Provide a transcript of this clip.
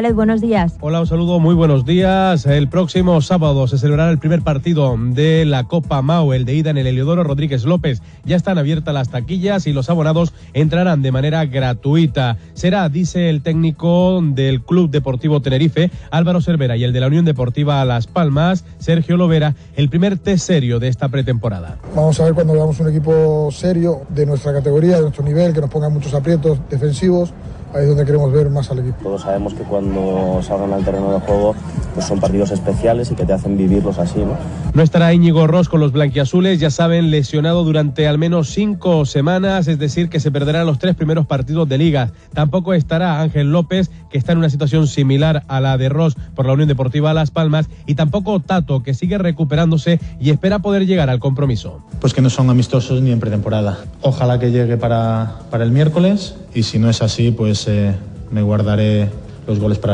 Buenos días. Hola, un saludo, muy buenos días. El próximo sábado se celebrará el primer partido de la Copa Mau, el de ida en el Heliodoro Rodríguez López. Ya están abiertas las taquillas y los abonados entrarán de manera gratuita. Será, dice el técnico del Club Deportivo Tenerife, Álvaro Cervera, y el de la Unión Deportiva Las Palmas, Sergio Lovera, el primer test serio de esta pretemporada. Vamos a ver cuando veamos un equipo serio de nuestra categoría, de nuestro nivel, que nos ponga muchos aprietos defensivos ahí es donde queremos ver más al equipo. Todos sabemos que cuando salgan al terreno de juego pues son partidos especiales y que te hacen vivirlos así. ¿no? no estará Íñigo Ross con los blanquiazules, ya saben, lesionado durante al menos cinco semanas, es decir, que se perderán los tres primeros partidos de liga. Tampoco estará Ángel López, que está en una situación similar a la de Ross por la Unión Deportiva Las Palmas, y tampoco Tato, que sigue recuperándose y espera poder llegar al compromiso. Pues que no son amistosos ni en pretemporada. Ojalá que llegue para, para el miércoles y si no es así, pues eh, me guardaré los goles para